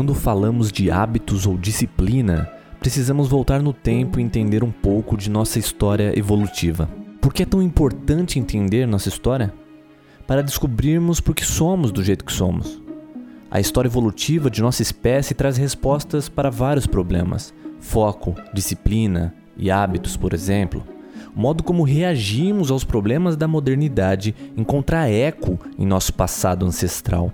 Quando falamos de hábitos ou disciplina, precisamos voltar no tempo e entender um pouco de nossa história evolutiva. Por que é tão importante entender nossa história? Para descobrirmos por que somos do jeito que somos. A história evolutiva de nossa espécie traz respostas para vários problemas: foco, disciplina e hábitos, por exemplo. O modo como reagimos aos problemas da modernidade encontra eco em nosso passado ancestral.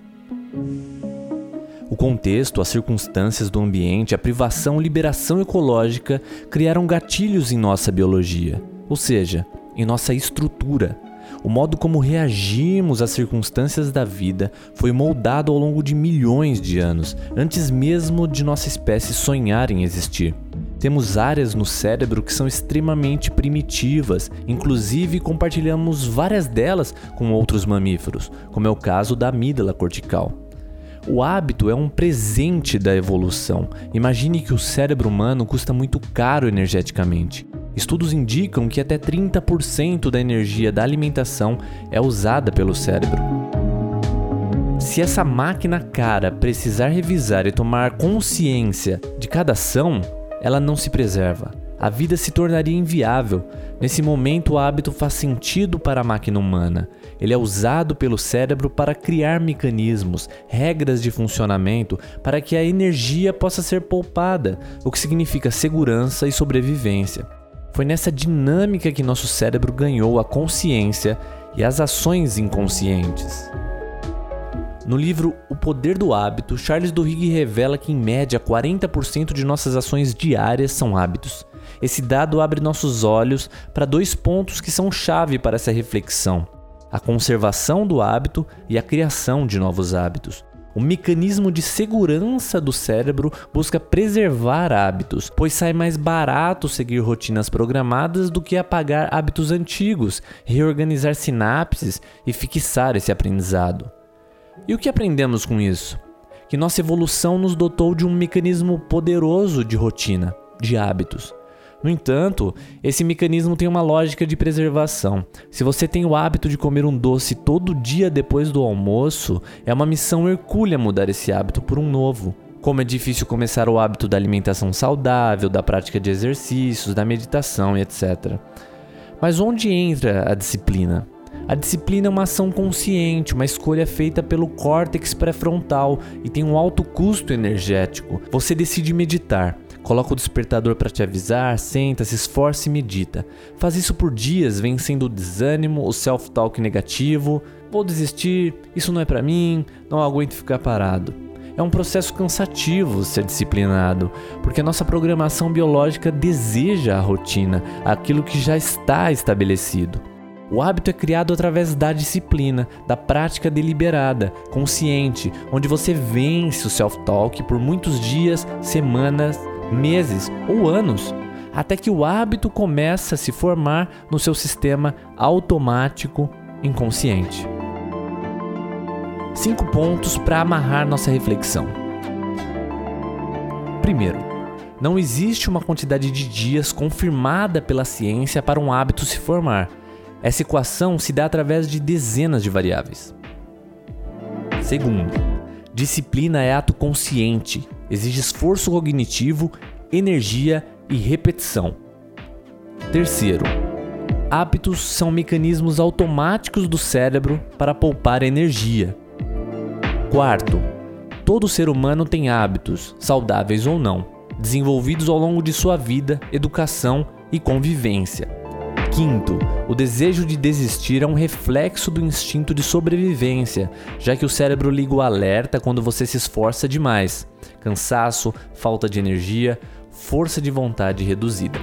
O contexto, as circunstâncias do ambiente, a privação liberação ecológica criaram gatilhos em nossa biologia, ou seja, em nossa estrutura. O modo como reagimos às circunstâncias da vida foi moldado ao longo de milhões de anos, antes mesmo de nossa espécie sonhar em existir. Temos áreas no cérebro que são extremamente primitivas, inclusive compartilhamos várias delas com outros mamíferos, como é o caso da amígdala cortical. O hábito é um presente da evolução. Imagine que o cérebro humano custa muito caro energeticamente. Estudos indicam que até 30% da energia da alimentação é usada pelo cérebro. Se essa máquina cara precisar revisar e tomar consciência de cada ação, ela não se preserva. A vida se tornaria inviável. Nesse momento, o hábito faz sentido para a máquina humana. Ele é usado pelo cérebro para criar mecanismos, regras de funcionamento para que a energia possa ser poupada, o que significa segurança e sobrevivência. Foi nessa dinâmica que nosso cérebro ganhou a consciência e as ações inconscientes. No livro O Poder do Hábito, Charles Duhigg revela que em média 40% de nossas ações diárias são hábitos. Esse dado abre nossos olhos para dois pontos que são chave para essa reflexão: a conservação do hábito e a criação de novos hábitos. O mecanismo de segurança do cérebro busca preservar hábitos, pois sai mais barato seguir rotinas programadas do que apagar hábitos antigos, reorganizar sinapses e fixar esse aprendizado. E o que aprendemos com isso? Que nossa evolução nos dotou de um mecanismo poderoso de rotina, de hábitos. No entanto, esse mecanismo tem uma lógica de preservação. Se você tem o hábito de comer um doce todo dia depois do almoço, é uma missão hercúlea mudar esse hábito por um novo. Como é difícil começar o hábito da alimentação saudável, da prática de exercícios, da meditação e etc. Mas onde entra a disciplina? A disciplina é uma ação consciente, uma escolha feita pelo córtex pré-frontal e tem um alto custo energético. Você decide meditar. Coloca o despertador para te avisar, senta, se esforça e medita. Faz isso por dias, vencendo o desânimo, o self-talk negativo. Vou desistir, isso não é para mim, não aguento ficar parado. É um processo cansativo ser disciplinado, porque a nossa programação biológica deseja a rotina, aquilo que já está estabelecido. O hábito é criado através da disciplina, da prática deliberada, consciente, onde você vence o self-talk por muitos dias, semanas, meses ou anos, até que o hábito começa a se formar no seu sistema automático inconsciente. Cinco pontos para amarrar nossa reflexão. Primeiro, não existe uma quantidade de dias confirmada pela ciência para um hábito se formar essa equação se dá através de dezenas de variáveis. Segundo, disciplina é ato consciente, exige esforço cognitivo, energia e repetição. Terceiro, hábitos são mecanismos automáticos do cérebro para poupar energia. Quarto, todo ser humano tem hábitos, saudáveis ou não, desenvolvidos ao longo de sua vida, educação e convivência. Quinto, o desejo de desistir é um reflexo do instinto de sobrevivência, já que o cérebro liga o alerta quando você se esforça demais. Cansaço, falta de energia, força de vontade reduzida.